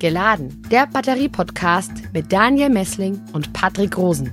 Geladen, der Batterie-Podcast mit Daniel Messling und Patrick Rosen.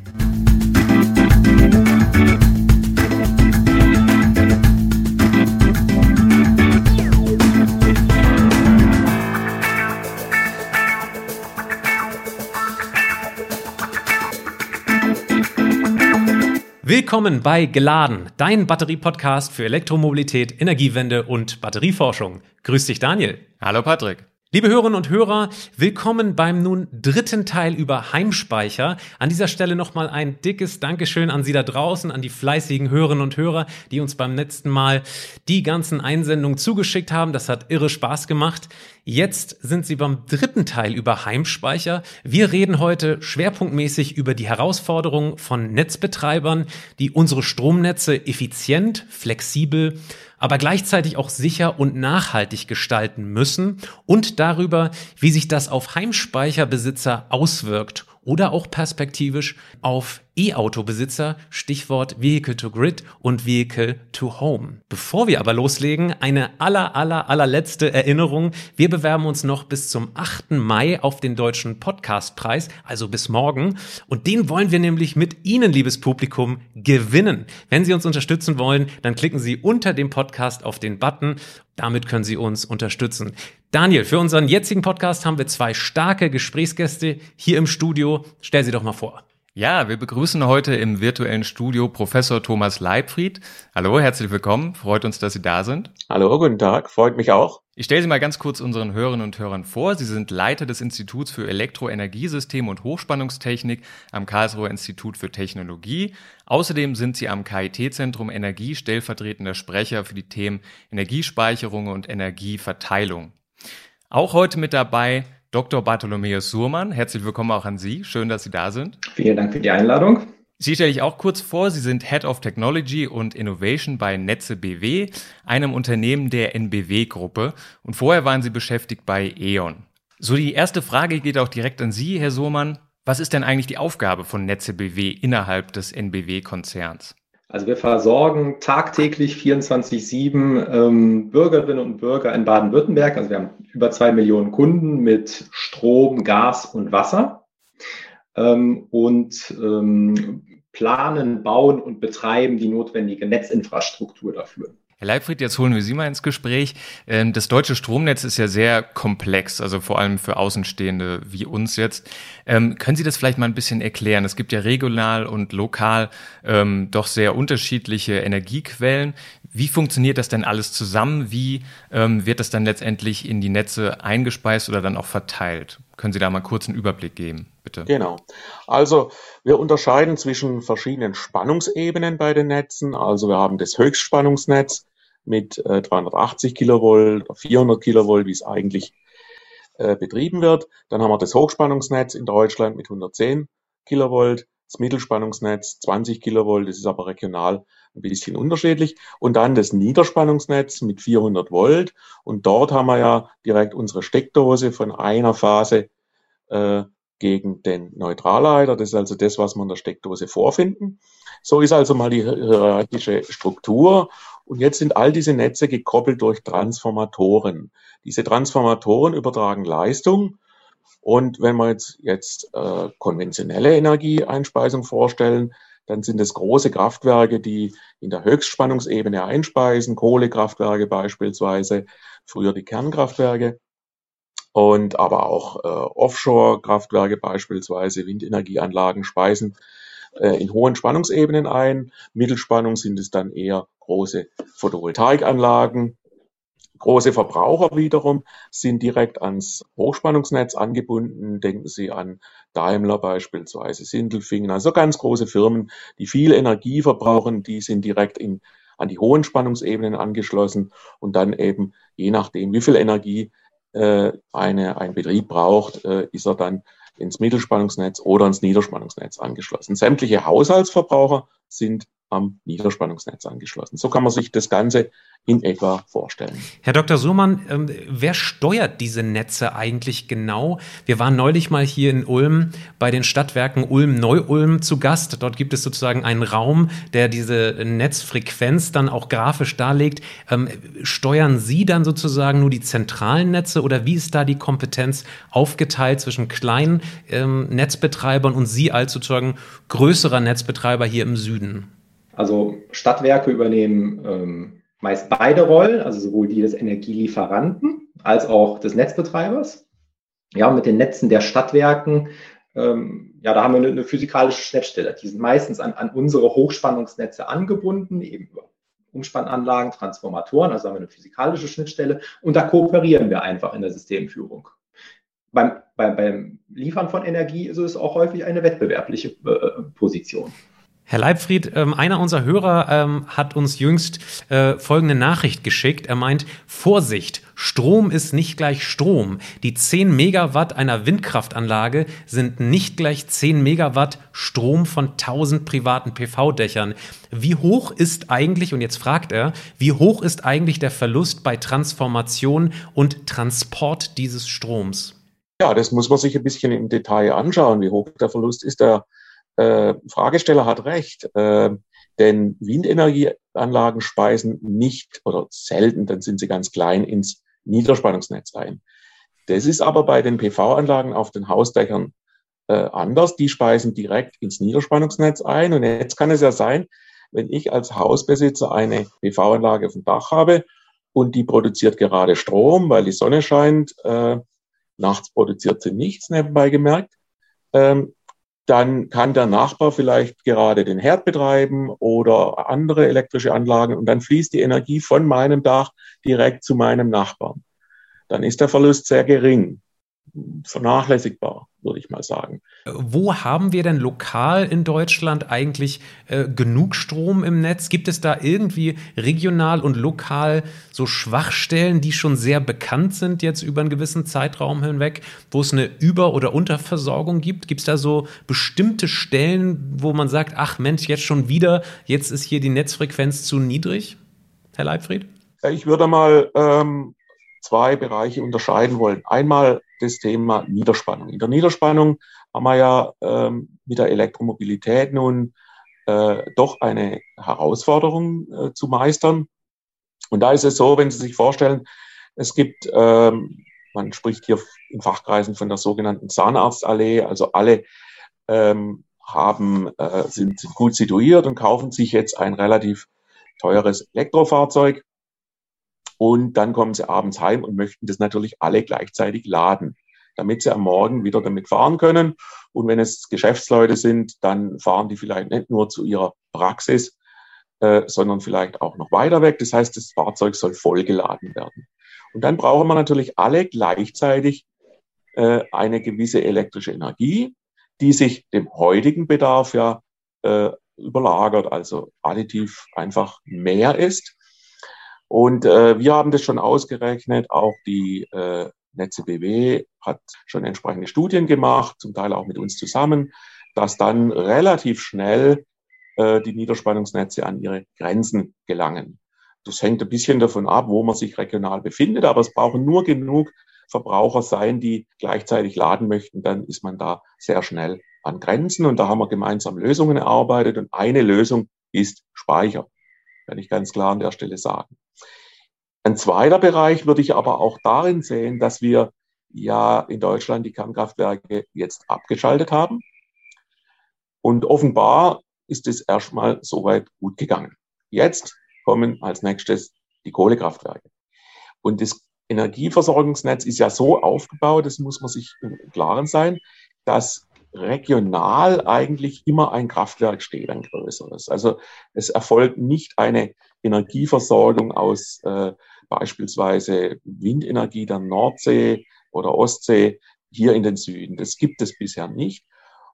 Willkommen bei Geladen, dein Batterie-Podcast für Elektromobilität, Energiewende und Batterieforschung. Grüß dich, Daniel. Hallo, Patrick. Liebe Hörerinnen und Hörer, willkommen beim nun dritten Teil über Heimspeicher. An dieser Stelle nochmal ein dickes Dankeschön an Sie da draußen, an die fleißigen Hörerinnen und Hörer, die uns beim letzten Mal die ganzen Einsendungen zugeschickt haben. Das hat irre Spaß gemacht. Jetzt sind Sie beim dritten Teil über Heimspeicher. Wir reden heute schwerpunktmäßig über die Herausforderungen von Netzbetreibern, die unsere Stromnetze effizient, flexibel aber gleichzeitig auch sicher und nachhaltig gestalten müssen und darüber, wie sich das auf Heimspeicherbesitzer auswirkt oder auch perspektivisch auf E-Auto-Besitzer, Stichwort Vehicle to Grid und Vehicle to Home. Bevor wir aber loslegen, eine aller, aller, allerletzte Erinnerung. Wir bewerben uns noch bis zum 8. Mai auf den Deutschen Podcastpreis, also bis morgen. Und den wollen wir nämlich mit Ihnen, liebes Publikum, gewinnen. Wenn Sie uns unterstützen wollen, dann klicken Sie unter dem Podcast auf den Button. Damit können Sie uns unterstützen. Daniel, für unseren jetzigen Podcast haben wir zwei starke Gesprächsgäste hier im Studio. Stell sie doch mal vor. Ja, wir begrüßen heute im virtuellen Studio Professor Thomas Leibfried. Hallo, herzlich willkommen. Freut uns, dass Sie da sind. Hallo, guten Tag. Freut mich auch. Ich stelle Sie mal ganz kurz unseren Hörerinnen und Hörern vor. Sie sind Leiter des Instituts für Elektroenergiesysteme und Hochspannungstechnik am Karlsruher Institut für Technologie. Außerdem sind Sie am KIT-Zentrum Energie stellvertretender Sprecher für die Themen Energiespeicherung und Energieverteilung. Auch heute mit dabei Dr. Bartholomäus Surmann. Herzlich willkommen auch an Sie. Schön, dass Sie da sind. Vielen Dank für die Einladung. Sie stelle ich auch kurz vor. Sie sind Head of Technology und Innovation bei Netze BW, einem Unternehmen der NBW-Gruppe. Und vorher waren Sie beschäftigt bei E.ON. So, die erste Frage geht auch direkt an Sie, Herr Surmann. Was ist denn eigentlich die Aufgabe von Netze BW innerhalb des NBW-Konzerns? Also wir versorgen tagtäglich 24-7 ähm, Bürgerinnen und Bürger in Baden-Württemberg. Also wir haben über zwei Millionen Kunden mit Strom, Gas und Wasser ähm, und ähm, planen, bauen und betreiben die notwendige Netzinfrastruktur dafür. Herr Leibfried, jetzt holen wir Sie mal ins Gespräch. Ähm, das deutsche Stromnetz ist ja sehr komplex, also vor allem für Außenstehende wie uns jetzt. Ähm, können Sie das vielleicht mal ein bisschen erklären? Es gibt ja regional und lokal ähm, doch sehr unterschiedliche Energiequellen. Wie funktioniert das denn alles zusammen? Wie wird das dann letztendlich in die Netze eingespeist oder dann auch verteilt? Können Sie da mal kurz einen Überblick geben, bitte? Genau. Also wir unterscheiden zwischen verschiedenen Spannungsebenen bei den Netzen. Also wir haben das Höchstspannungsnetz mit äh, 380 Kilovolt, 400 Kilovolt, wie es eigentlich äh, betrieben wird. Dann haben wir das Hochspannungsnetz in Deutschland mit 110 Kilovolt, das Mittelspannungsnetz 20 Kilovolt, das ist aber regional ein bisschen unterschiedlich. Und dann das Niederspannungsnetz mit 400 Volt. Und dort haben wir ja direkt unsere Steckdose von einer Phase äh, gegen den Neutralleiter. Das ist also das, was wir in der Steckdose vorfinden. So ist also mal die hierarchische Struktur. Und jetzt sind all diese Netze gekoppelt durch Transformatoren. Diese Transformatoren übertragen Leistung. Und wenn wir jetzt, jetzt äh, konventionelle Energieeinspeisung vorstellen, dann sind es große Kraftwerke, die in der Höchstspannungsebene einspeisen, Kohlekraftwerke beispielsweise, früher die Kernkraftwerke und aber auch äh, Offshore-Kraftwerke beispielsweise, Windenergieanlagen speisen äh, in hohen Spannungsebenen ein. Mittelspannung sind es dann eher große Photovoltaikanlagen. Große Verbraucher wiederum sind direkt ans Hochspannungsnetz angebunden. Denken Sie an Daimler beispielsweise, Sindelfingen, also ganz große Firmen, die viel Energie verbrauchen, die sind direkt in, an die hohen Spannungsebenen angeschlossen und dann eben je nachdem, wie viel Energie äh, eine, ein Betrieb braucht, äh, ist er dann ins Mittelspannungsnetz oder ins Niederspannungsnetz angeschlossen. Sämtliche Haushaltsverbraucher sind am Niederspannungsnetz angeschlossen. So kann man sich das Ganze in etwa vorstellen. Herr Dr. Suhrmann, ähm, wer steuert diese Netze eigentlich genau? Wir waren neulich mal hier in Ulm bei den Stadtwerken Ulm-Neu-Ulm zu Gast. Dort gibt es sozusagen einen Raum, der diese Netzfrequenz dann auch grafisch darlegt. Ähm, steuern Sie dann sozusagen nur die zentralen Netze oder wie ist da die Kompetenz aufgeteilt zwischen kleinen ähm, Netzbetreibern und Sie als sozusagen größerer Netzbetreiber hier im Süden? Also Stadtwerke übernehmen ähm, meist beide Rollen, also sowohl die des Energielieferanten als auch des Netzbetreibers. Ja, mit den Netzen der Stadtwerken, ähm, ja, da haben wir eine, eine, physikalische Schnittstelle. Die sind meistens an, an unsere Hochspannungsnetze angebunden, eben über Umspannanlagen, Transformatoren, also haben wir eine physikalische Schnittstelle und da kooperieren wir einfach in der Systemführung. Beim, beim, beim Liefern von Energie ist es auch häufig eine wettbewerbliche äh, Position. Herr Leibfried, ähm, einer unserer Hörer ähm, hat uns jüngst äh, folgende Nachricht geschickt. Er meint, Vorsicht, Strom ist nicht gleich Strom. Die 10 Megawatt einer Windkraftanlage sind nicht gleich 10 Megawatt Strom von 1000 privaten PV-Dächern. Wie hoch ist eigentlich, und jetzt fragt er, wie hoch ist eigentlich der Verlust bei Transformation und Transport dieses Stroms? Ja, das muss man sich ein bisschen im Detail anschauen, wie hoch der Verlust ist. Der äh, Fragesteller hat recht, äh, denn Windenergieanlagen speisen nicht oder selten, dann sind sie ganz klein, ins Niederspannungsnetz ein. Das ist aber bei den PV-Anlagen auf den Hausdächern äh, anders. Die speisen direkt ins Niederspannungsnetz ein. Und jetzt kann es ja sein, wenn ich als Hausbesitzer eine PV-Anlage auf dem Dach habe und die produziert gerade Strom, weil die Sonne scheint, äh, nachts produziert sie nichts, nebenbei gemerkt, ähm, dann kann der Nachbar vielleicht gerade den Herd betreiben oder andere elektrische Anlagen und dann fließt die Energie von meinem Dach direkt zu meinem Nachbarn. Dann ist der Verlust sehr gering vernachlässigbar, würde ich mal sagen. Wo haben wir denn lokal in Deutschland eigentlich äh, genug Strom im Netz? Gibt es da irgendwie regional und lokal so Schwachstellen, die schon sehr bekannt sind jetzt über einen gewissen Zeitraum hinweg, wo es eine Über- oder Unterversorgung gibt? Gibt es da so bestimmte Stellen, wo man sagt, ach Mensch, jetzt schon wieder, jetzt ist hier die Netzfrequenz zu niedrig? Herr Leibfried? Ich würde mal ähm, zwei Bereiche unterscheiden wollen. Einmal das Thema Niederspannung. In der Niederspannung haben wir ja ähm, mit der Elektromobilität nun äh, doch eine Herausforderung äh, zu meistern. Und da ist es so, wenn Sie sich vorstellen, es gibt, ähm, man spricht hier in Fachkreisen von der sogenannten Zahnarztallee, also alle ähm, haben, äh, sind, sind gut situiert und kaufen sich jetzt ein relativ teures Elektrofahrzeug und dann kommen sie abends heim und möchten das natürlich alle gleichzeitig laden, damit sie am Morgen wieder damit fahren können. Und wenn es Geschäftsleute sind, dann fahren die vielleicht nicht nur zu ihrer Praxis, äh, sondern vielleicht auch noch weiter weg. Das heißt, das Fahrzeug soll vollgeladen werden. Und dann brauchen wir natürlich alle gleichzeitig äh, eine gewisse elektrische Energie, die sich dem heutigen Bedarf ja äh, überlagert, also additiv einfach mehr ist. Und äh, wir haben das schon ausgerechnet, auch die äh, Netze BW hat schon entsprechende Studien gemacht, zum Teil auch mit uns zusammen, dass dann relativ schnell äh, die Niederspannungsnetze an ihre Grenzen gelangen. Das hängt ein bisschen davon ab, wo man sich regional befindet, aber es brauchen nur genug Verbraucher sein, die gleichzeitig laden möchten, dann ist man da sehr schnell an Grenzen. Und da haben wir gemeinsam Lösungen erarbeitet und eine Lösung ist Speicher, kann ich ganz klar an der Stelle sagen. Ein zweiter Bereich würde ich aber auch darin sehen, dass wir ja in Deutschland die Kernkraftwerke jetzt abgeschaltet haben. Und offenbar ist es erstmal soweit gut gegangen. Jetzt kommen als nächstes die Kohlekraftwerke. Und das Energieversorgungsnetz ist ja so aufgebaut, das muss man sich im Klaren sein, dass regional eigentlich immer ein Kraftwerk steht, ein größeres. Also es erfolgt nicht eine Energieversorgung aus äh, beispielsweise Windenergie der Nordsee oder Ostsee hier in den Süden. Das gibt es bisher nicht.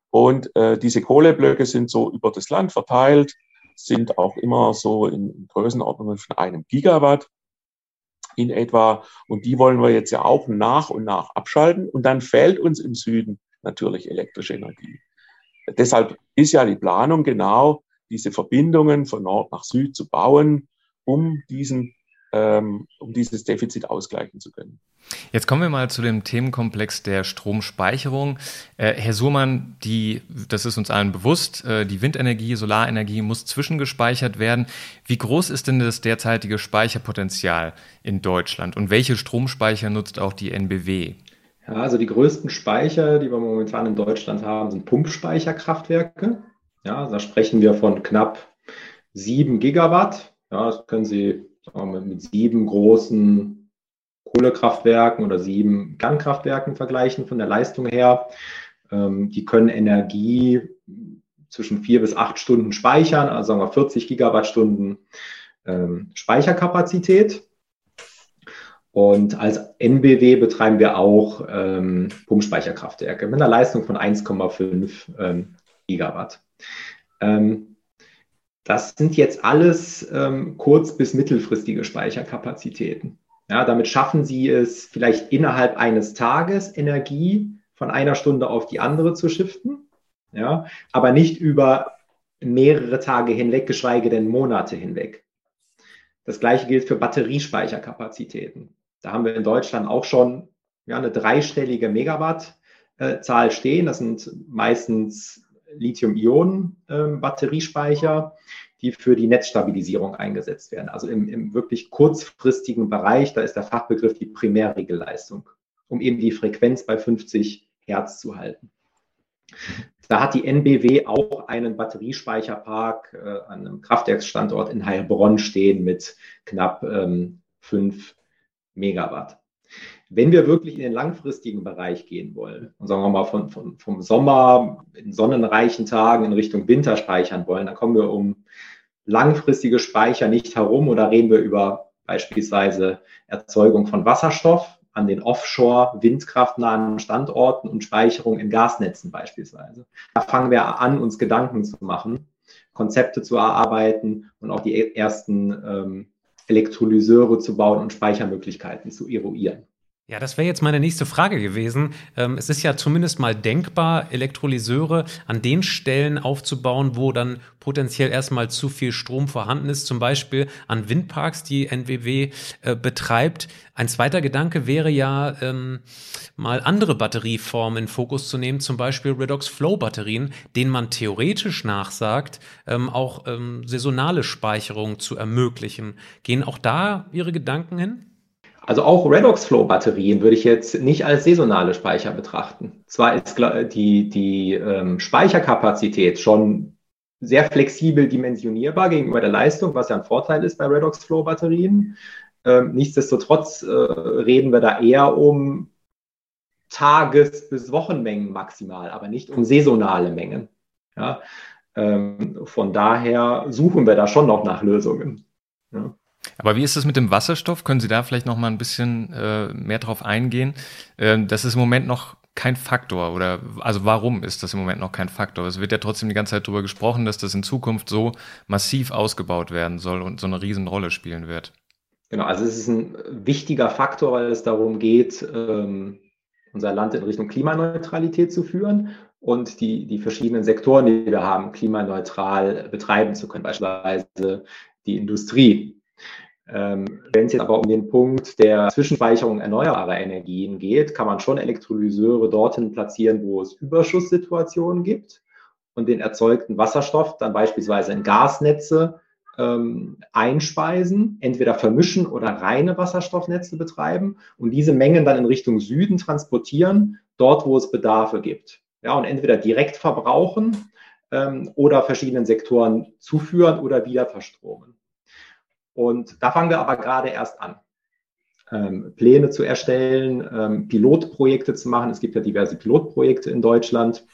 Und äh, diese Kohleblöcke sind so über das Land verteilt, sind auch immer so in Größenordnungen von einem Gigawatt in etwa. Und die wollen wir jetzt ja auch nach und nach abschalten. Und dann fehlt uns im Süden natürlich elektrische Energie. Deshalb ist ja die Planung genau, diese Verbindungen von Nord nach Süd zu bauen, um diesen ähm, um dieses Defizit ausgleichen zu können. Jetzt kommen wir mal zu dem Themenkomplex der Stromspeicherung. Äh, Herr Surmann, die, das ist uns allen bewusst, äh, die Windenergie, Solarenergie muss zwischengespeichert werden. Wie groß ist denn das derzeitige Speicherpotenzial in Deutschland und welche Stromspeicher nutzt auch die NBW? Ja, also die größten Speicher, die wir momentan in Deutschland haben, sind Pumpspeicherkraftwerke. Ja, da sprechen wir von knapp sieben Gigawatt. Ja, das können Sie wir, mit sieben großen Kohlekraftwerken oder sieben Kernkraftwerken vergleichen von der Leistung her. Ähm, die können Energie zwischen vier bis acht Stunden speichern, also sagen wir 40 Gigawattstunden ähm, Speicherkapazität. Und als NBW betreiben wir auch ähm, Pumpspeicherkraftwerke mit einer Leistung von 1,5 ähm, Gigawatt. Ähm, das sind jetzt alles ähm, kurz- bis mittelfristige Speicherkapazitäten. Ja, damit schaffen Sie es vielleicht innerhalb eines Tages Energie von einer Stunde auf die andere zu shiften, ja, aber nicht über mehrere Tage hinweg, geschweige denn Monate hinweg. Das gleiche gilt für Batteriespeicherkapazitäten. Da haben wir in Deutschland auch schon ja, eine dreistellige Megawatt-Zahl stehen. Das sind meistens Lithium-Ionen-Batteriespeicher, die für die Netzstabilisierung eingesetzt werden. Also im, im wirklich kurzfristigen Bereich, da ist der Fachbegriff die Primärregelleistung, um eben die Frequenz bei 50 Hertz zu halten. Da hat die NBW auch einen Batteriespeicherpark äh, an einem Kraftwerksstandort in Heilbronn stehen mit knapp ähm, 5 Megawatt. Wenn wir wirklich in den langfristigen Bereich gehen wollen und sagen wir mal von, von, vom Sommer in sonnenreichen Tagen in Richtung Winter speichern wollen, dann kommen wir um langfristige Speicher nicht herum oder reden wir über beispielsweise Erzeugung von Wasserstoff an den Offshore-windkraftnahen Standorten und Speicherung in Gasnetzen beispielsweise. Da fangen wir an, uns Gedanken zu machen, Konzepte zu erarbeiten und auch die ersten ähm, Elektrolyseure zu bauen und Speichermöglichkeiten zu eruieren. Ja, das wäre jetzt meine nächste Frage gewesen. Ähm, es ist ja zumindest mal denkbar, Elektrolyseure an den Stellen aufzubauen, wo dann potenziell erstmal zu viel Strom vorhanden ist, zum Beispiel an Windparks, die NWW äh, betreibt. Ein zweiter Gedanke wäre ja, ähm, mal andere Batterieformen in Fokus zu nehmen, zum Beispiel Redox Flow Batterien, denen man theoretisch nachsagt, ähm, auch saisonale Speicherung zu ermöglichen. Gehen auch da Ihre Gedanken hin? Also auch Redox-Flow-Batterien würde ich jetzt nicht als saisonale Speicher betrachten. Zwar ist die, die ähm, Speicherkapazität schon sehr flexibel dimensionierbar gegenüber der Leistung, was ja ein Vorteil ist bei Redox-Flow-Batterien. Ähm, nichtsdestotrotz äh, reden wir da eher um Tages- bis Wochenmengen maximal, aber nicht um saisonale Mengen. Ja? Ähm, von daher suchen wir da schon noch nach Lösungen. Ja. Aber wie ist es mit dem Wasserstoff? Können Sie da vielleicht noch mal ein bisschen äh, mehr drauf eingehen? Äh, das ist im Moment noch kein Faktor oder also warum ist das im Moment noch kein Faktor? Es wird ja trotzdem die ganze Zeit darüber gesprochen, dass das in Zukunft so massiv ausgebaut werden soll und so eine Riesenrolle spielen wird. Genau, also es ist ein wichtiger Faktor, weil es darum geht, ähm, unser Land in Richtung Klimaneutralität zu führen und die, die verschiedenen Sektoren, die wir haben, klimaneutral betreiben zu können, beispielsweise die Industrie. Ähm, Wenn es jetzt aber um den Punkt der Zwischenspeicherung erneuerbarer Energien geht, kann man schon Elektrolyseure dorthin platzieren, wo es Überschusssituationen gibt und den erzeugten Wasserstoff dann beispielsweise in Gasnetze ähm, einspeisen, entweder vermischen oder reine Wasserstoffnetze betreiben und diese Mengen dann in Richtung Süden transportieren, dort wo es Bedarfe gibt. Ja, und entweder direkt verbrauchen ähm, oder verschiedenen Sektoren zuführen oder wieder verstromen. Und da fangen wir aber gerade erst an. Ähm, Pläne zu erstellen, ähm, Pilotprojekte zu machen. Es gibt ja diverse Pilotprojekte in Deutschland.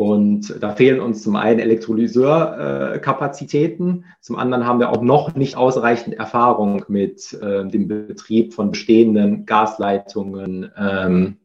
Und da fehlen uns zum einen Elektrolyseurkapazitäten, zum anderen haben wir auch noch nicht ausreichend Erfahrung mit äh, dem Betrieb von bestehenden Gasleitungen ähm,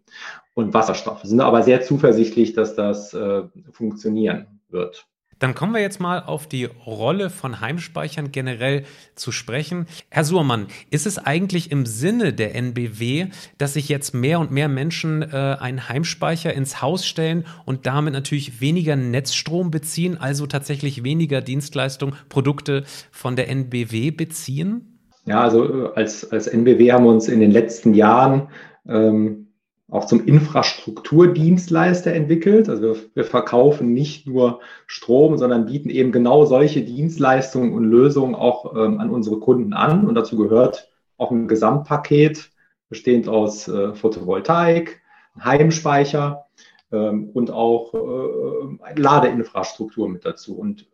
und Wasserstoff. Wir sind aber sehr zuversichtlich, dass das äh, funktionieren wird. Dann kommen wir jetzt mal auf die Rolle von Heimspeichern generell zu sprechen. Herr Suhrmann, ist es eigentlich im Sinne der NBW, dass sich jetzt mehr und mehr Menschen äh, einen Heimspeicher ins Haus stellen und damit natürlich weniger Netzstrom beziehen, also tatsächlich weniger Dienstleistungen, Produkte von der NBW beziehen? Ja, also äh, als, als NBW haben wir uns in den letzten Jahren ähm, auch zum Infrastrukturdienstleister entwickelt. Also wir, wir, verkaufen nicht nur Strom, sondern bieten eben genau solche Dienstleistungen und Lösungen auch ähm, an unsere Kunden an. Und dazu gehört auch ein Gesamtpaket bestehend aus äh, Photovoltaik, Heimspeicher ähm, und auch äh, Ladeinfrastruktur mit dazu. Und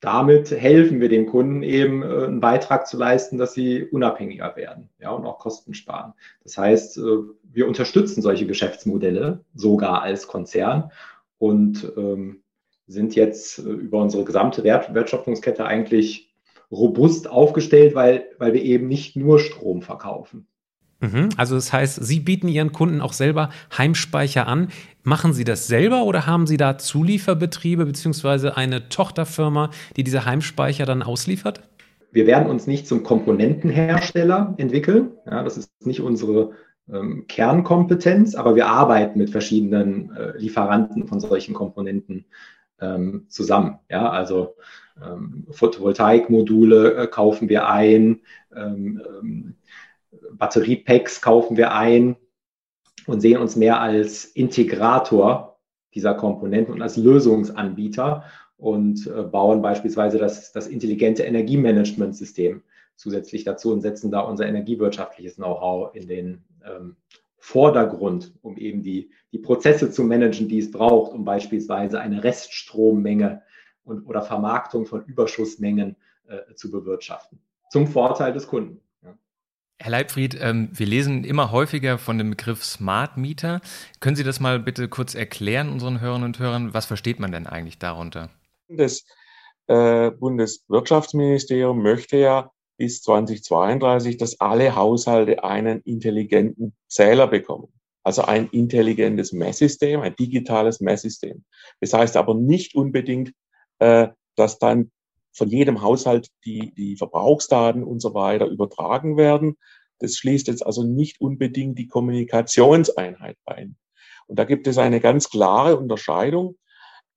damit helfen wir den Kunden eben äh, einen Beitrag zu leisten, dass sie unabhängiger werden ja, und auch Kosten sparen. Das heißt, äh, wir unterstützen solche Geschäftsmodelle sogar als Konzern und ähm, sind jetzt äh, über unsere gesamte Wert Wertschöpfungskette eigentlich robust aufgestellt, weil, weil wir eben nicht nur Strom verkaufen. Mhm. Also das heißt, Sie bieten Ihren Kunden auch selber Heimspeicher an. Machen Sie das selber oder haben Sie da Zulieferbetriebe beziehungsweise eine Tochterfirma, die diese Heimspeicher dann ausliefert? Wir werden uns nicht zum Komponentenhersteller entwickeln. Ja, das ist nicht unsere ähm, Kernkompetenz, aber wir arbeiten mit verschiedenen äh, Lieferanten von solchen Komponenten ähm, zusammen. Ja, also ähm, Photovoltaikmodule äh, kaufen wir ein, ähm, ähm, Batteriepacks kaufen wir ein und sehen uns mehr als Integrator dieser Komponenten und als Lösungsanbieter und äh, bauen beispielsweise das, das intelligente Energiemanagementsystem zusätzlich dazu und setzen da unser energiewirtschaftliches Know-how in den ähm, Vordergrund, um eben die, die Prozesse zu managen, die es braucht, um beispielsweise eine Reststrommenge und, oder Vermarktung von Überschussmengen äh, zu bewirtschaften. Zum Vorteil des Kunden. Herr Leibfried, ähm, wir lesen immer häufiger von dem Begriff Smart Meter. Können Sie das mal bitte kurz erklären unseren Hörern und Hörern? Was versteht man denn eigentlich darunter? Das äh, Bundeswirtschaftsministerium möchte ja bis 2032, dass alle Haushalte einen intelligenten Zähler bekommen. Also ein intelligentes Messsystem, ein digitales Messsystem. Das heißt aber nicht unbedingt, äh, dass dann von jedem Haushalt die, die Verbrauchsdaten und so weiter übertragen werden. Das schließt jetzt also nicht unbedingt die Kommunikationseinheit ein. Und da gibt es eine ganz klare Unterscheidung.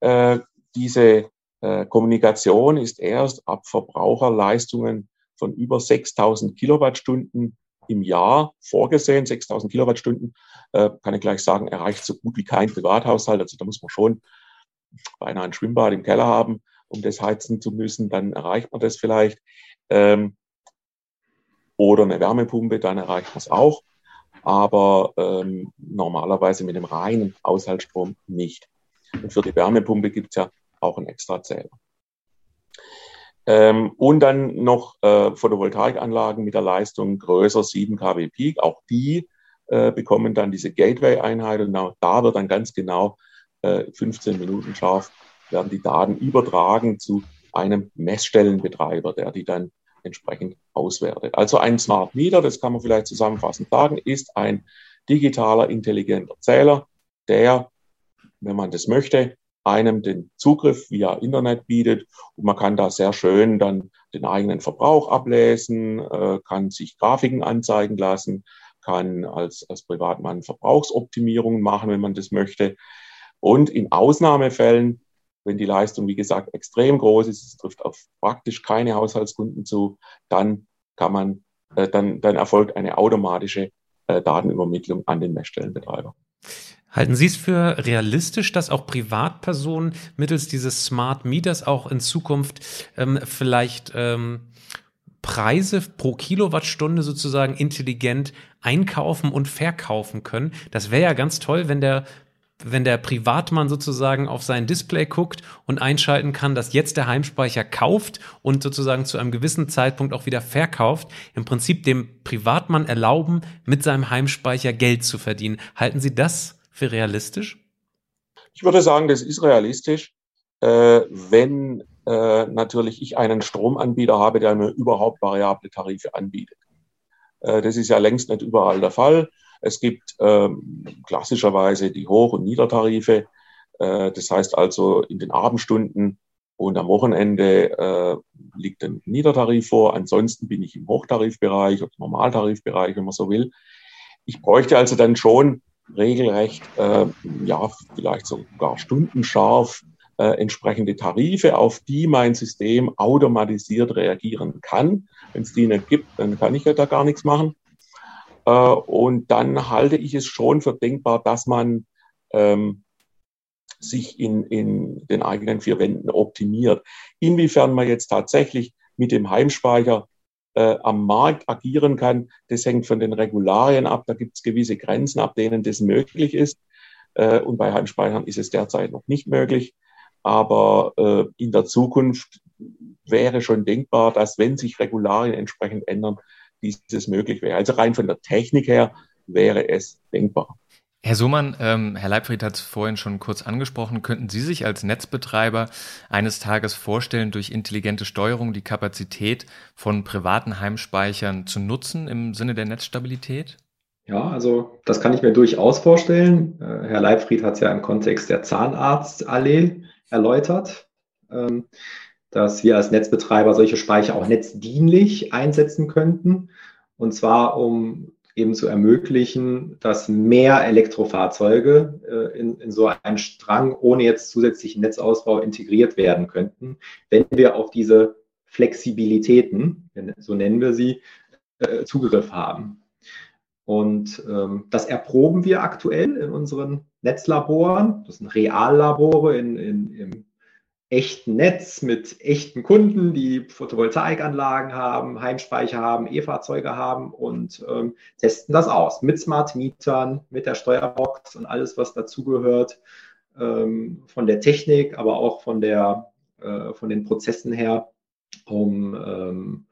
Äh, diese äh, Kommunikation ist erst ab Verbraucherleistungen von über 6000 Kilowattstunden im Jahr vorgesehen. 6000 Kilowattstunden, äh, kann ich gleich sagen, erreicht so gut wie kein Privathaushalt. Also da muss man schon beinahe ein Schwimmbad im Keller haben um das heizen zu müssen, dann erreicht man das vielleicht. Ähm, oder eine Wärmepumpe, dann erreicht man es auch. Aber ähm, normalerweise mit dem reinen Haushaltsstrom nicht. Und für die Wärmepumpe gibt es ja auch einen Extrazähler. Ähm, und dann noch äh, Photovoltaikanlagen mit der Leistung größer 7 kW Peak. Auch die äh, bekommen dann diese Gateway-Einheit und da wird dann ganz genau äh, 15 Minuten scharf werden die Daten übertragen zu einem Messstellenbetreiber, der die dann entsprechend auswertet. Also ein Smart Meter, das kann man vielleicht zusammenfassend sagen, ist ein digitaler, intelligenter Zähler, der, wenn man das möchte, einem den Zugriff via Internet bietet und man kann da sehr schön dann den eigenen Verbrauch ablesen, äh, kann sich Grafiken anzeigen lassen, kann als, als Privatmann Verbrauchsoptimierungen machen, wenn man das möchte. Und in Ausnahmefällen wenn die Leistung, wie gesagt, extrem groß ist, es trifft auf praktisch keine Haushaltskunden zu, dann kann man, äh, dann, dann erfolgt eine automatische äh, Datenübermittlung an den Messstellenbetreiber. Halten Sie es für realistisch, dass auch Privatpersonen mittels dieses Smart Meters auch in Zukunft ähm, vielleicht ähm, Preise pro Kilowattstunde sozusagen intelligent einkaufen und verkaufen können? Das wäre ja ganz toll, wenn der wenn der Privatmann sozusagen auf sein Display guckt und einschalten kann, dass jetzt der Heimspeicher kauft und sozusagen zu einem gewissen Zeitpunkt auch wieder verkauft, im Prinzip dem Privatmann erlauben, mit seinem Heimspeicher Geld zu verdienen. Halten Sie das für realistisch? Ich würde sagen, das ist realistisch, äh, wenn äh, natürlich ich einen Stromanbieter habe, der mir überhaupt variable Tarife anbietet. Äh, das ist ja längst nicht überall der Fall. Es gibt ähm, klassischerweise die Hoch- und Niedertarife. Äh, das heißt also, in den Abendstunden und am Wochenende äh, liegt ein Niedertarif vor. Ansonsten bin ich im Hochtarifbereich oder Normaltarifbereich, wenn man so will. Ich bräuchte also dann schon regelrecht, äh, ja, vielleicht sogar stundenscharf äh, entsprechende Tarife, auf die mein System automatisiert reagieren kann. Wenn es die nicht gibt, dann kann ich ja da gar nichts machen. Äh, und dann halte ich es schon für denkbar, dass man ähm, sich in, in den eigenen vier Wänden optimiert. Inwiefern man jetzt tatsächlich mit dem Heimspeicher äh, am Markt agieren kann, das hängt von den Regularien ab. Da gibt es gewisse Grenzen, ab denen das möglich ist. Äh, und bei Heimspeichern ist es derzeit noch nicht möglich. Aber äh, in der Zukunft wäre schon denkbar, dass wenn sich Regularien entsprechend ändern, dieses möglich wäre. Also rein von der Technik her wäre es denkbar. Herr Sohmann, ähm, Herr Leibfried hat es vorhin schon kurz angesprochen. Könnten Sie sich als Netzbetreiber eines Tages vorstellen, durch intelligente Steuerung die Kapazität von privaten Heimspeichern zu nutzen im Sinne der Netzstabilität? Ja, also das kann ich mir durchaus vorstellen. Äh, Herr Leibfried hat es ja im Kontext der Zahnarztallee erläutert, ähm, dass wir als Netzbetreiber solche Speicher auch netzdienlich einsetzen könnten. Und zwar, um eben zu ermöglichen, dass mehr Elektrofahrzeuge äh, in, in so einen Strang ohne jetzt zusätzlichen Netzausbau integriert werden könnten, wenn wir auf diese Flexibilitäten, so nennen wir sie, äh, Zugriff haben. Und ähm, das erproben wir aktuell in unseren Netzlaboren. Das sind Reallabore in, in, im echten Netz mit echten Kunden, die Photovoltaikanlagen haben, Heimspeicher haben, E-Fahrzeuge haben und ähm, testen das aus mit Smart Mietern, mit der Steuerbox und alles, was dazugehört, ähm, von der Technik, aber auch von, der, äh, von den Prozessen her, um, ähm,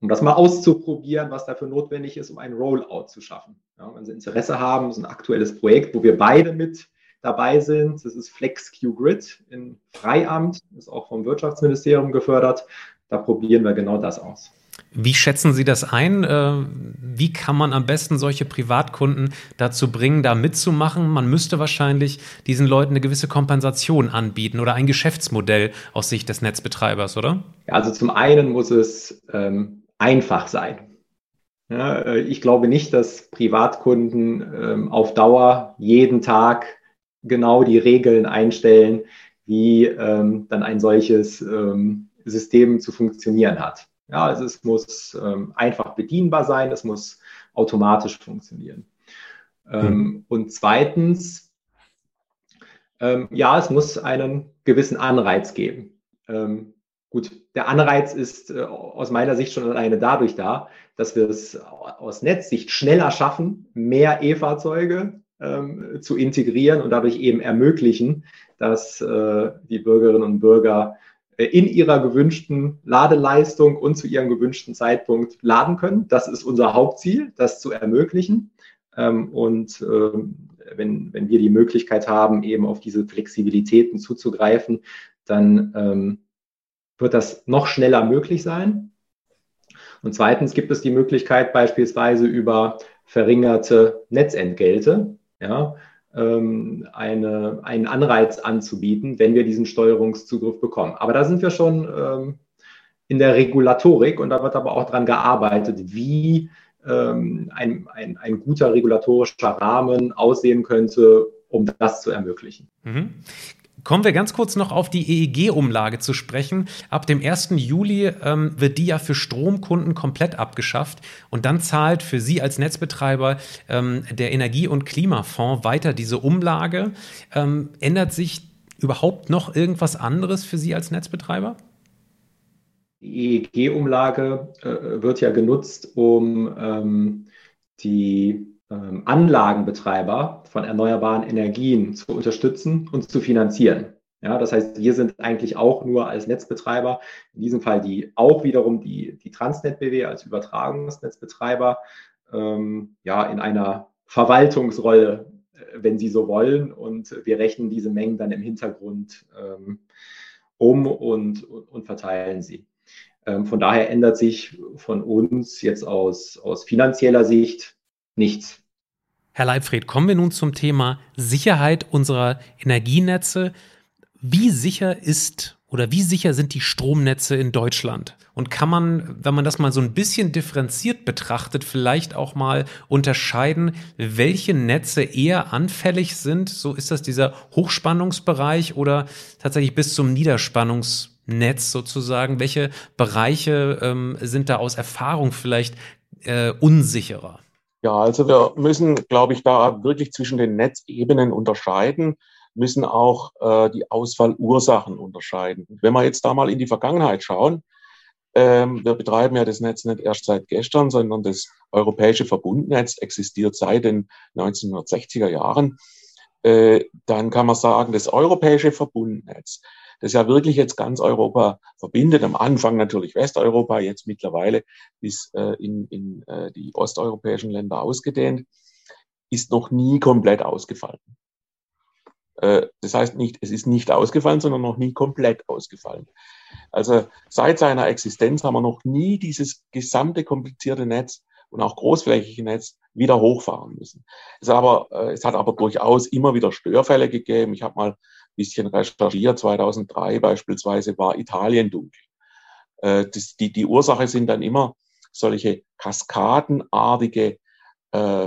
um das mal auszuprobieren, was dafür notwendig ist, um ein Rollout zu schaffen. Ja, wenn Sie Interesse haben, ist ein aktuelles Projekt, wo wir beide mit dabei sind. Das ist FlexQ Grid in Freiamt, ist auch vom Wirtschaftsministerium gefördert. Da probieren wir genau das aus. Wie schätzen Sie das ein? Äh, wie kann man am besten solche Privatkunden dazu bringen, da mitzumachen? Man müsste wahrscheinlich diesen Leuten eine gewisse Kompensation anbieten oder ein Geschäftsmodell aus Sicht des Netzbetreibers, oder? Also zum einen muss es ähm, einfach sein. Ja, äh, ich glaube nicht, dass Privatkunden ähm, auf Dauer jeden Tag genau die Regeln einstellen, wie ähm, dann ein solches ähm, System zu funktionieren hat. Ja, also es muss ähm, einfach bedienbar sein, es muss automatisch funktionieren. Mhm. Und zweitens, ähm, ja, es muss einen gewissen Anreiz geben. Ähm, gut, der Anreiz ist äh, aus meiner Sicht schon alleine dadurch da, dass wir es aus Netzsicht schneller schaffen, mehr E-Fahrzeuge ähm, zu integrieren und dadurch eben ermöglichen, dass äh, die Bürgerinnen und Bürger äh, in ihrer gewünschten Ladeleistung und zu ihrem gewünschten Zeitpunkt laden können. Das ist unser Hauptziel, das zu ermöglichen. Ähm, und ähm, wenn, wenn wir die Möglichkeit haben, eben auf diese Flexibilitäten zuzugreifen, dann ähm, wird das noch schneller möglich sein. Und zweitens gibt es die Möglichkeit beispielsweise über verringerte Netzentgelte, ja, ähm, eine, einen Anreiz anzubieten, wenn wir diesen Steuerungszugriff bekommen. Aber da sind wir schon ähm, in der Regulatorik und da wird aber auch daran gearbeitet, wie ähm, ein, ein, ein guter regulatorischer Rahmen aussehen könnte, um das zu ermöglichen. Mhm. Kommen wir ganz kurz noch auf die EEG-Umlage zu sprechen. Ab dem 1. Juli ähm, wird die ja für Stromkunden komplett abgeschafft und dann zahlt für Sie als Netzbetreiber ähm, der Energie- und Klimafonds weiter diese Umlage. Ähm, ändert sich überhaupt noch irgendwas anderes für Sie als Netzbetreiber? Die EEG-Umlage äh, wird ja genutzt, um ähm, die Anlagenbetreiber von erneuerbaren Energien zu unterstützen und zu finanzieren. Ja, das heißt, wir sind eigentlich auch nur als Netzbetreiber, in diesem Fall die auch wiederum die, die Transnet BW als Übertragungsnetzbetreiber, ähm, ja, in einer Verwaltungsrolle, äh, wenn Sie so wollen. Und wir rechnen diese Mengen dann im Hintergrund ähm, um und, und, und, verteilen sie. Ähm, von daher ändert sich von uns jetzt aus, aus finanzieller Sicht nichts. Herr Leibfried, kommen wir nun zum Thema Sicherheit unserer Energienetze. Wie sicher ist oder wie sicher sind die Stromnetze in Deutschland? Und kann man, wenn man das mal so ein bisschen differenziert betrachtet, vielleicht auch mal unterscheiden, welche Netze eher anfällig sind? So ist das dieser Hochspannungsbereich oder tatsächlich bis zum Niederspannungsnetz sozusagen? Welche Bereiche ähm, sind da aus Erfahrung vielleicht äh, unsicherer? Ja, also wir müssen, glaube ich, da wirklich zwischen den Netzebenen unterscheiden müssen auch äh, die Ausfallursachen unterscheiden. Wenn wir jetzt da mal in die Vergangenheit schauen, ähm, wir betreiben ja das Netz nicht erst seit gestern, sondern das europäische Verbundnetz existiert seit den 1960er Jahren. Äh, dann kann man sagen, das europäische Verbundnetz, das ja wirklich jetzt ganz Europa verbindet, am Anfang natürlich Westeuropa, jetzt mittlerweile bis äh, in, in äh, die osteuropäischen Länder ausgedehnt, ist noch nie komplett ausgefallen. Äh, das heißt nicht, es ist nicht ausgefallen, sondern noch nie komplett ausgefallen. Also seit seiner Existenz haben wir noch nie dieses gesamte komplizierte Netz und auch großflächige Netz wieder hochfahren müssen. Es, aber, äh, es hat aber durchaus immer wieder Störfälle gegeben. Ich habe mal bisschen recherchiert. 2003 beispielsweise war Italien dunkel. Äh, das, die, die Ursache sind dann immer solche kaskadenartige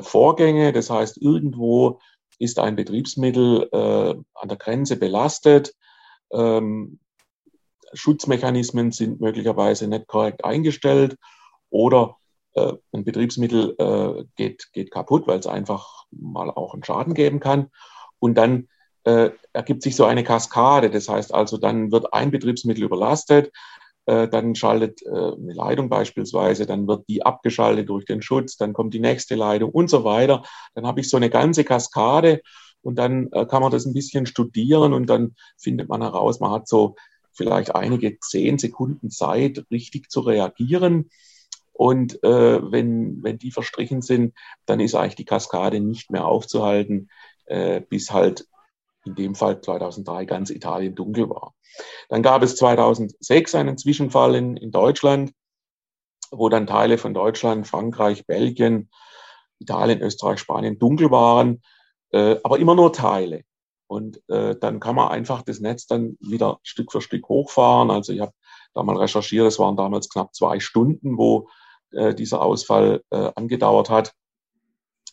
Vorgänge. Das heißt, irgendwo ist ein Betriebsmittel äh, an der Grenze belastet. Ähm, Schutzmechanismen sind möglicherweise nicht korrekt eingestellt oder äh, ein Betriebsmittel äh, geht, geht kaputt, weil es einfach mal auch einen Schaden geben kann. Und dann äh, ergibt sich so eine Kaskade. Das heißt also, dann wird ein Betriebsmittel überlastet, äh, dann schaltet äh, eine Leitung beispielsweise, dann wird die abgeschaltet durch den Schutz, dann kommt die nächste Leitung und so weiter. Dann habe ich so eine ganze Kaskade und dann äh, kann man das ein bisschen studieren und dann findet man heraus, man hat so vielleicht einige zehn Sekunden Zeit, richtig zu reagieren. Und äh, wenn, wenn die verstrichen sind, dann ist eigentlich die Kaskade nicht mehr aufzuhalten, äh, bis halt in dem Fall 2003 ganz Italien dunkel war. Dann gab es 2006 einen Zwischenfall in, in Deutschland, wo dann Teile von Deutschland, Frankreich, Belgien, Italien, Österreich, Spanien dunkel waren, äh, aber immer nur Teile. Und äh, dann kann man einfach das Netz dann wieder Stück für Stück hochfahren. Also ich habe da mal recherchiert, es waren damals knapp zwei Stunden, wo äh, dieser Ausfall äh, angedauert hat.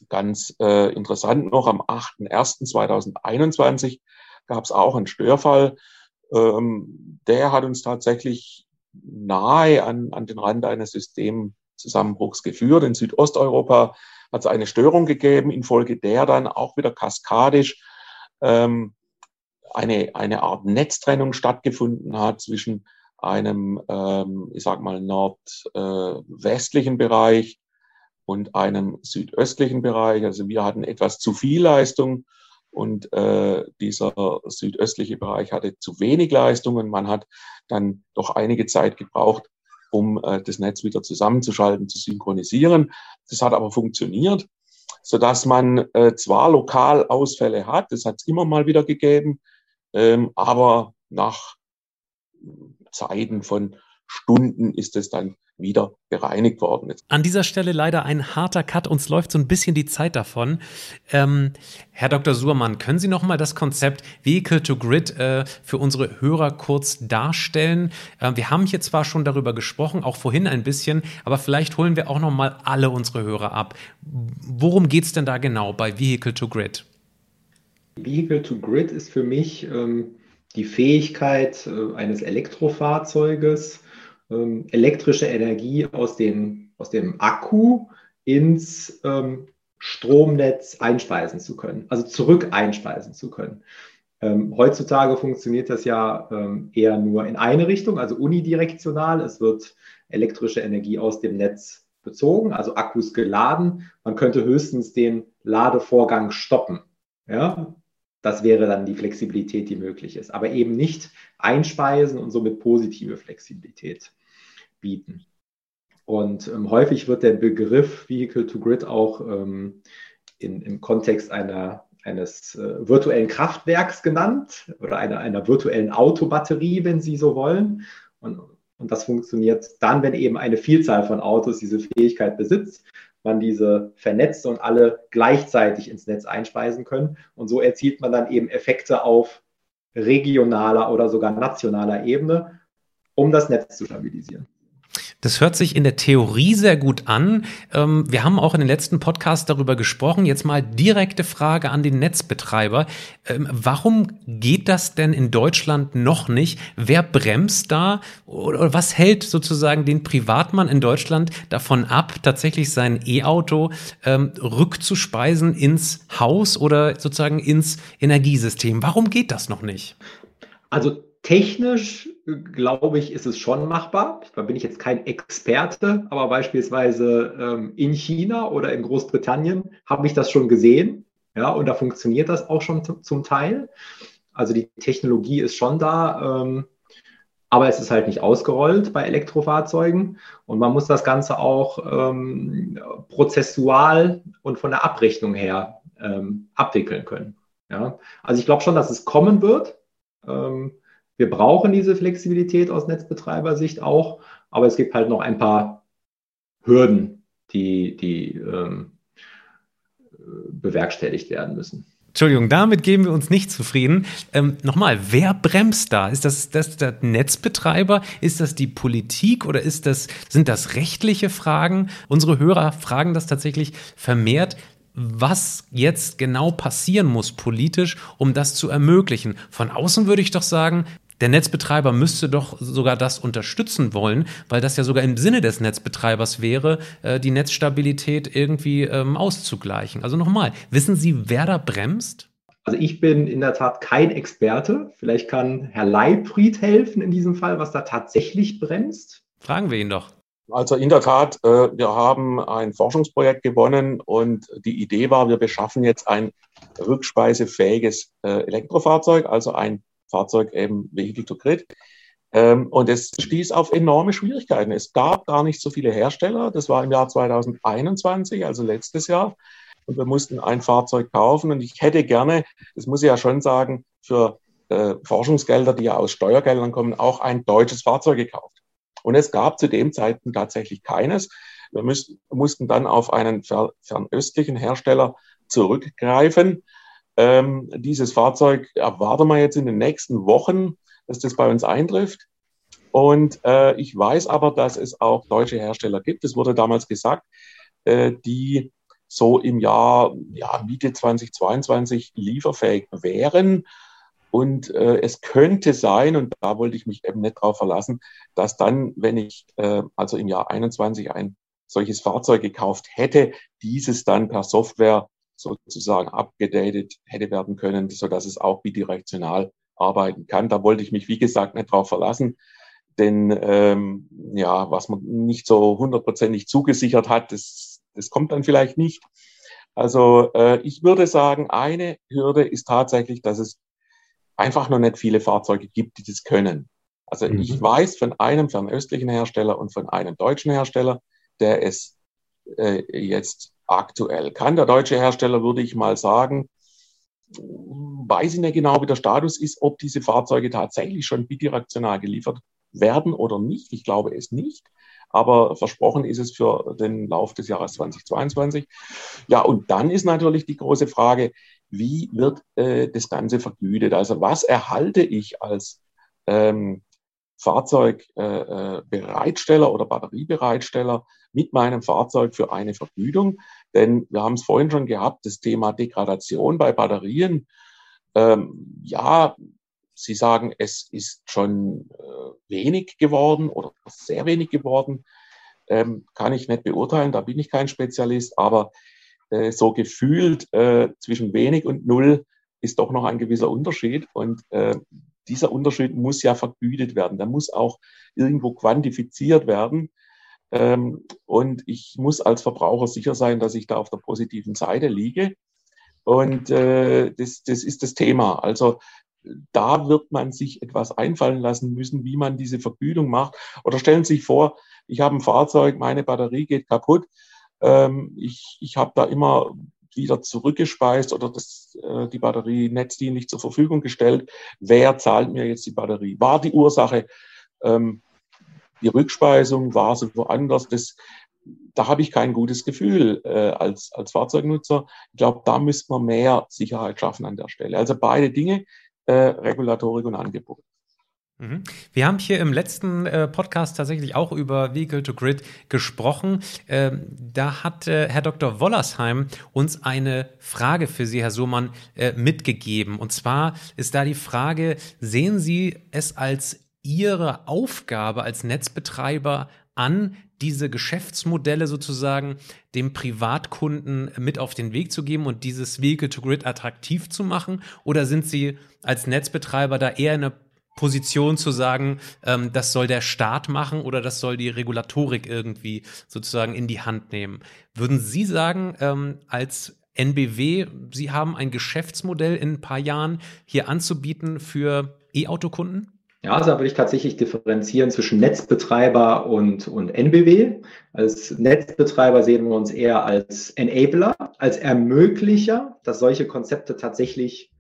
Ganz äh, interessant noch, am 8.1.2021 gab es auch einen Störfall. Ähm, der hat uns tatsächlich nahe an, an den Rand eines Systemzusammenbruchs geführt. In Südosteuropa hat es eine Störung gegeben, infolge der dann auch wieder kaskadisch ähm, eine, eine Art Netztrennung stattgefunden hat zwischen einem, ähm, ich sag mal, nordwestlichen äh, Bereich und einem südöstlichen Bereich. Also wir hatten etwas zu viel Leistung und äh, dieser südöstliche Bereich hatte zu wenig Leistung und man hat dann doch einige Zeit gebraucht, um äh, das Netz wieder zusammenzuschalten, zu synchronisieren. Das hat aber funktioniert, so dass man äh, zwar lokal Ausfälle hat, das hat es immer mal wieder gegeben, ähm, aber nach Zeiten von Stunden ist es dann wieder gereinigt worden ist. An dieser Stelle leider ein harter Cut. Uns läuft so ein bisschen die Zeit davon. Ähm, Herr Dr. Suhrmann, können Sie noch mal das Konzept Vehicle to Grid äh, für unsere Hörer kurz darstellen? Äh, wir haben hier zwar schon darüber gesprochen, auch vorhin ein bisschen, aber vielleicht holen wir auch noch mal alle unsere Hörer ab. Worum geht es denn da genau bei Vehicle to Grid? Vehicle to Grid ist für mich ähm, die Fähigkeit äh, eines Elektrofahrzeuges, ähm, elektrische Energie aus, den, aus dem Akku ins ähm, Stromnetz einspeisen zu können, also zurück einspeisen zu können. Ähm, heutzutage funktioniert das ja ähm, eher nur in eine Richtung, also unidirektional. Es wird elektrische Energie aus dem Netz bezogen, also Akkus geladen. Man könnte höchstens den Ladevorgang stoppen. Ja, das wäre dann die Flexibilität, die möglich ist. Aber eben nicht einspeisen und somit positive Flexibilität bieten. Und ähm, häufig wird der Begriff Vehicle to Grid auch ähm, in, im Kontext einer, eines äh, virtuellen Kraftwerks genannt oder einer, einer virtuellen Autobatterie, wenn Sie so wollen. Und, und das funktioniert dann, wenn eben eine Vielzahl von Autos diese Fähigkeit besitzt, man diese vernetzt und alle gleichzeitig ins Netz einspeisen können. Und so erzielt man dann eben Effekte auf regionaler oder sogar nationaler Ebene, um das Netz zu stabilisieren. Das hört sich in der Theorie sehr gut an. Ähm, wir haben auch in den letzten Podcasts darüber gesprochen. Jetzt mal direkte Frage an den Netzbetreiber. Ähm, warum geht das denn in Deutschland noch nicht? Wer bremst da? Oder was hält sozusagen den Privatmann in Deutschland davon ab, tatsächlich sein E-Auto ähm, rückzuspeisen ins Haus oder sozusagen ins Energiesystem? Warum geht das noch nicht? Also Technisch, glaube ich, ist es schon machbar. Da bin ich jetzt kein Experte, aber beispielsweise ähm, in China oder in Großbritannien habe ich das schon gesehen. Ja, und da funktioniert das auch schon zum Teil. Also die Technologie ist schon da, ähm, aber es ist halt nicht ausgerollt bei Elektrofahrzeugen. Und man muss das Ganze auch ähm, prozessual und von der Abrechnung her ähm, abwickeln können. Ja? Also ich glaube schon, dass es kommen wird. Ähm, wir brauchen diese Flexibilität aus Netzbetreibersicht auch, aber es gibt halt noch ein paar Hürden, die, die ähm, bewerkstelligt werden müssen. Entschuldigung, damit geben wir uns nicht zufrieden. Ähm, Nochmal, wer bremst da? Ist das, das der Netzbetreiber? Ist das die Politik oder ist das, sind das rechtliche Fragen? Unsere Hörer fragen das tatsächlich vermehrt was jetzt genau passieren muss politisch, um das zu ermöglichen. Von außen würde ich doch sagen, der Netzbetreiber müsste doch sogar das unterstützen wollen, weil das ja sogar im Sinne des Netzbetreibers wäre, äh, die Netzstabilität irgendwie ähm, auszugleichen. Also nochmal, wissen Sie, wer da bremst? Also ich bin in der Tat kein Experte. Vielleicht kann Herr Leibfried helfen in diesem Fall, was da tatsächlich bremst. Fragen wir ihn doch. Also in der Tat, äh, wir haben ein Forschungsprojekt gewonnen und die Idee war, wir beschaffen jetzt ein rückspeisefähiges äh, Elektrofahrzeug, also ein Fahrzeug eben Vehicle to Grid. Ähm, und es stieß auf enorme Schwierigkeiten. Es gab gar nicht so viele Hersteller. Das war im Jahr 2021, also letztes Jahr. Und wir mussten ein Fahrzeug kaufen. Und ich hätte gerne, das muss ich ja schon sagen, für äh, Forschungsgelder, die ja aus Steuergeldern kommen, auch ein deutsches Fahrzeug gekauft. Und es gab zu dem Zeitpunkt tatsächlich keines. Wir müssten, mussten dann auf einen fernöstlichen Hersteller zurückgreifen. Ähm, dieses Fahrzeug erwarten wir jetzt in den nächsten Wochen, dass das bei uns eintrifft. Und äh, ich weiß aber, dass es auch deutsche Hersteller gibt. Es wurde damals gesagt, äh, die so im Jahr ja, Mitte 2022 lieferfähig wären. Und äh, es könnte sein, und da wollte ich mich eben nicht drauf verlassen, dass dann, wenn ich äh, also im Jahr 21 ein solches Fahrzeug gekauft hätte, dieses dann per Software sozusagen abgedatet hätte werden können, so dass es auch bidirektional arbeiten kann. Da wollte ich mich, wie gesagt, nicht drauf verlassen. Denn ähm, ja, was man nicht so hundertprozentig zugesichert hat, das, das kommt dann vielleicht nicht. Also äh, ich würde sagen, eine Hürde ist tatsächlich, dass es einfach noch nicht viele Fahrzeuge gibt, die das können. Also mhm. ich weiß von einem fernöstlichen Hersteller und von einem deutschen Hersteller, der es äh, jetzt aktuell kann. Der deutsche Hersteller, würde ich mal sagen, weiß ich nicht genau, wie der Status ist, ob diese Fahrzeuge tatsächlich schon bidirektional geliefert werden oder nicht. Ich glaube es nicht. Aber versprochen ist es für den Lauf des Jahres 2022. Ja, und dann ist natürlich die große Frage, wie wird äh, das Ganze vergütet? Also was erhalte ich als ähm, Fahrzeugbereitsteller äh, oder Batteriebereitsteller mit meinem Fahrzeug für eine Vergütung. Denn wir haben es vorhin schon gehabt, das Thema Degradation bei Batterien. Ähm, ja, Sie sagen, es ist schon äh, wenig geworden oder sehr wenig geworden. Ähm, kann ich nicht beurteilen, da bin ich kein Spezialist, aber äh, so gefühlt äh, zwischen wenig und null ist doch noch ein gewisser Unterschied. Und äh, dieser Unterschied muss ja vergütet werden. Der muss auch irgendwo quantifiziert werden. Ähm, und ich muss als Verbraucher sicher sein, dass ich da auf der positiven Seite liege. Und äh, das, das ist das Thema. Also da wird man sich etwas einfallen lassen müssen, wie man diese Vergütung macht. Oder stellen Sie sich vor, ich habe ein Fahrzeug, meine Batterie geht kaputt. Ähm, ich ich habe da immer wieder zurückgespeist oder das, äh, die Batterie netzdienlich zur Verfügung gestellt. Wer zahlt mir jetzt die Batterie? War die Ursache ähm, die Rückspeisung? War sie woanders? Das, da habe ich kein gutes Gefühl äh, als, als Fahrzeugnutzer. Ich glaube, da müsste man mehr Sicherheit schaffen an der Stelle. Also beide Dinge, äh, Regulatorik und Angebot. Mhm. Wir haben hier im letzten äh, Podcast tatsächlich auch über Vehicle to Grid gesprochen. Ähm, da hat äh, Herr Dr. Wollersheim uns eine Frage für Sie, Herr Sohmann, äh, mitgegeben. Und zwar ist da die Frage, sehen Sie es als Ihre Aufgabe als Netzbetreiber an, diese Geschäftsmodelle sozusagen dem Privatkunden mit auf den Weg zu geben und dieses Vehicle to Grid attraktiv zu machen? Oder sind Sie als Netzbetreiber da eher in einer Position zu sagen, ähm, das soll der Staat machen oder das soll die Regulatorik irgendwie sozusagen in die Hand nehmen. Würden Sie sagen, ähm, als NBW, Sie haben ein Geschäftsmodell in ein paar Jahren hier anzubieten für E-Autokunden? Ja, also da würde ich tatsächlich differenzieren zwischen Netzbetreiber und, und NBW. Als Netzbetreiber sehen wir uns eher als Enabler, als Ermöglicher, dass solche Konzepte tatsächlich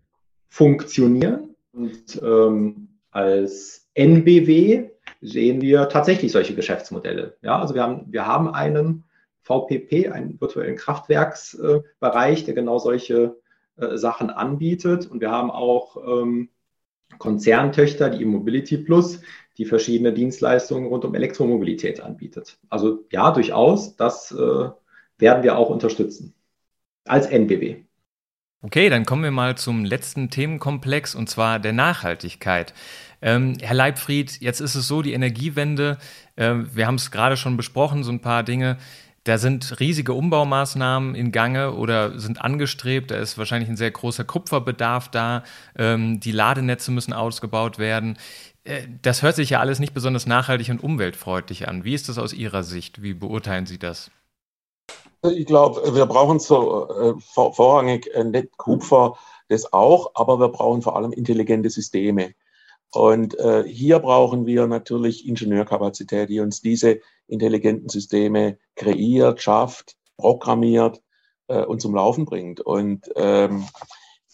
funktionieren. Und ähm, als NBW sehen wir tatsächlich solche Geschäftsmodelle. Ja, also wir haben, wir haben einen VPP, einen virtuellen Kraftwerksbereich, der genau solche äh, Sachen anbietet. Und wir haben auch ähm, Konzerntöchter, die E-Mobility Plus, die verschiedene Dienstleistungen rund um Elektromobilität anbietet. Also ja, durchaus, das äh, werden wir auch unterstützen als NBW. Okay, dann kommen wir mal zum letzten Themenkomplex und zwar der Nachhaltigkeit. Ähm, Herr Leibfried, jetzt ist es so, die Energiewende, äh, wir haben es gerade schon besprochen, so ein paar Dinge. Da sind riesige Umbaumaßnahmen in Gange oder sind angestrebt. Da ist wahrscheinlich ein sehr großer Kupferbedarf da. Ähm, die Ladenetze müssen ausgebaut werden. Äh, das hört sich ja alles nicht besonders nachhaltig und umweltfreundlich an. Wie ist das aus Ihrer Sicht? Wie beurteilen Sie das? Ich glaube, wir brauchen so äh, vor, vorrangig äh, nicht Kupfer, das auch, aber wir brauchen vor allem intelligente Systeme. Und äh, hier brauchen wir natürlich Ingenieurkapazität, die uns diese intelligenten Systeme kreiert, schafft, programmiert äh, und zum Laufen bringt. Und ähm,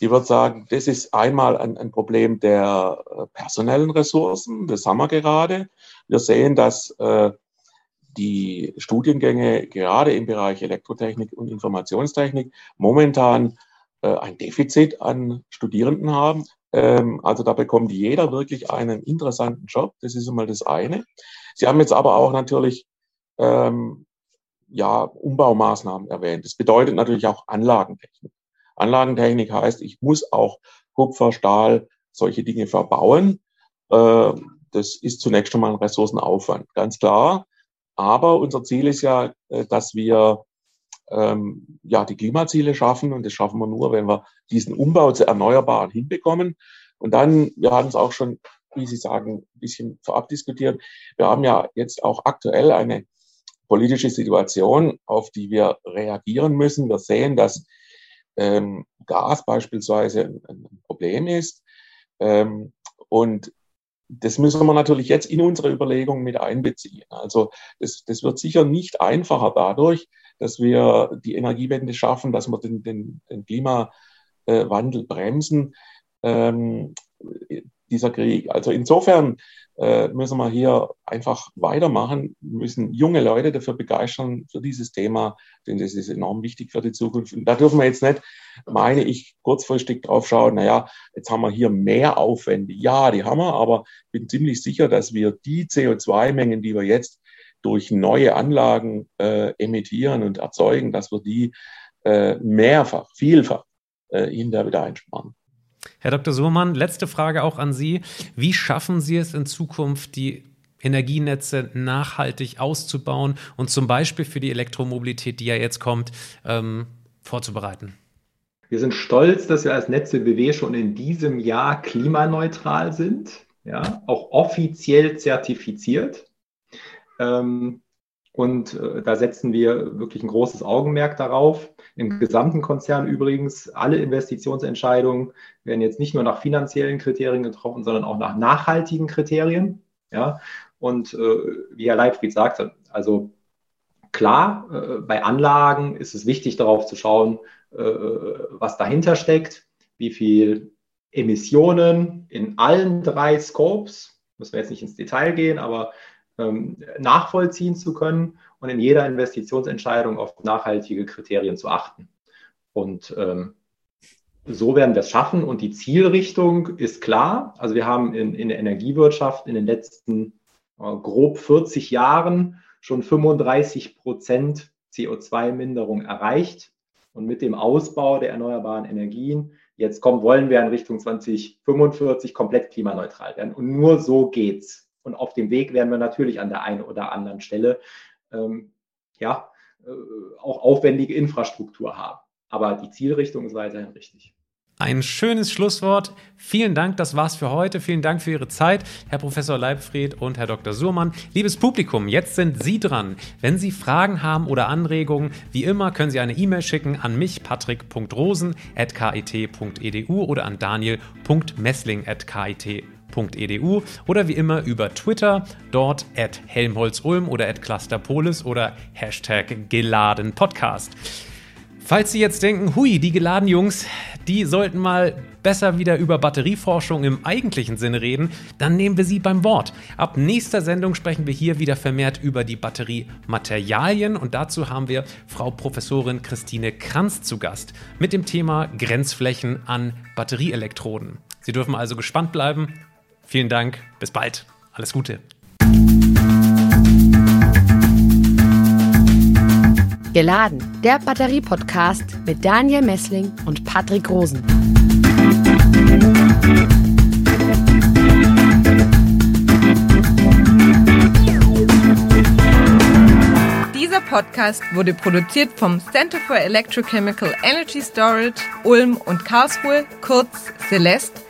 ich würde sagen, das ist einmal ein, ein Problem der äh, personellen Ressourcen. Das haben wir gerade. Wir sehen, dass äh, die Studiengänge gerade im Bereich Elektrotechnik und Informationstechnik momentan äh, ein Defizit an Studierenden haben. Ähm, also da bekommt jeder wirklich einen interessanten Job. Das ist einmal das eine. Sie haben jetzt aber auch natürlich ähm, ja, Umbaumaßnahmen erwähnt. Das bedeutet natürlich auch Anlagentechnik. Anlagentechnik heißt, ich muss auch Kupfer, Stahl, solche Dinge verbauen. Äh, das ist zunächst schon mal ein Ressourcenaufwand, ganz klar. Aber unser Ziel ist ja, äh, dass wir ähm, ja die Klimaziele schaffen und das schaffen wir nur, wenn wir diesen Umbau zu Erneuerbaren hinbekommen. Und dann, wir haben es auch schon, wie Sie sagen, ein bisschen vorab diskutiert. Wir haben ja jetzt auch aktuell eine politische Situation, auf die wir reagieren müssen. Wir sehen, dass ähm, Gas beispielsweise ein, ein Problem ist. Ähm, und das müssen wir natürlich jetzt in unsere Überlegungen mit einbeziehen. Also das, das wird sicher nicht einfacher dadurch, dass wir die Energiewende schaffen, dass wir den, den, den Klimawandel bremsen. Ähm, dieser Krieg. Also insofern äh, müssen wir hier einfach weitermachen, müssen junge Leute dafür begeistern, für dieses Thema, denn das ist enorm wichtig für die Zukunft. Und da dürfen wir jetzt nicht, meine ich, kurzfristig drauf schauen, naja, jetzt haben wir hier mehr Aufwände. Ja, die haben wir, aber ich bin ziemlich sicher, dass wir die CO2-Mengen, die wir jetzt durch neue Anlagen äh, emittieren und erzeugen, dass wir die äh, mehrfach, vielfach äh, hinterher wieder einsparen. Herr Dr. Suhrmann, letzte Frage auch an Sie. Wie schaffen Sie es in Zukunft, die Energienetze nachhaltig auszubauen und zum Beispiel für die Elektromobilität, die ja jetzt kommt, ähm, vorzubereiten? Wir sind stolz, dass wir als Netze BW schon in diesem Jahr klimaneutral sind, ja, auch offiziell zertifiziert. Ähm, und äh, da setzen wir wirklich ein großes Augenmerk darauf. Im gesamten Konzern übrigens, alle Investitionsentscheidungen werden jetzt nicht nur nach finanziellen Kriterien getroffen, sondern auch nach nachhaltigen Kriterien. Ja? Und äh, wie Herr Leitfried sagte, also klar, äh, bei Anlagen ist es wichtig darauf zu schauen, äh, was dahinter steckt, wie viel Emissionen in allen drei Scopes, müssen wir jetzt nicht ins Detail gehen, aber nachvollziehen zu können und in jeder Investitionsentscheidung auf nachhaltige Kriterien zu achten. Und ähm, so werden wir es schaffen und die Zielrichtung ist klar. Also wir haben in, in der Energiewirtschaft in den letzten äh, grob 40 Jahren schon 35 Prozent CO2-Minderung erreicht. Und mit dem Ausbau der erneuerbaren Energien, jetzt kommen, wollen wir in Richtung 2045 komplett klimaneutral werden. Und nur so geht's. Und auf dem Weg werden wir natürlich an der einen oder anderen Stelle ähm, ja, äh, auch aufwendige Infrastruktur haben. Aber die Zielrichtung ist weiterhin richtig. Ein schönes Schlusswort. Vielen Dank, das war's für heute. Vielen Dank für Ihre Zeit, Herr Professor Leibfried und Herr Dr. Surmann. Liebes Publikum, jetzt sind Sie dran. Wenn Sie Fragen haben oder Anregungen, wie immer können Sie eine E-Mail schicken an mich, patrick.rosen.kit.edu oder an daniel.messling.kit.edu oder wie immer über Twitter, dort at helmholtzulm oder at clusterpolis oder Hashtag geladenpodcast. Falls Sie jetzt denken, hui, die geladenen Jungs, die sollten mal besser wieder über Batterieforschung im eigentlichen Sinne reden, dann nehmen wir sie beim Wort. Ab nächster Sendung sprechen wir hier wieder vermehrt über die Batteriematerialien und dazu haben wir Frau Professorin Christine Kranz zu Gast mit dem Thema Grenzflächen an Batterieelektroden. Sie dürfen also gespannt bleiben. Vielen Dank, bis bald. Alles Gute. Geladen, der Batterie-Podcast mit Daniel Messling und Patrick Rosen. Dieser Podcast wurde produziert vom Center for Electrochemical Energy Storage Ulm und Karlsruhe, kurz Celeste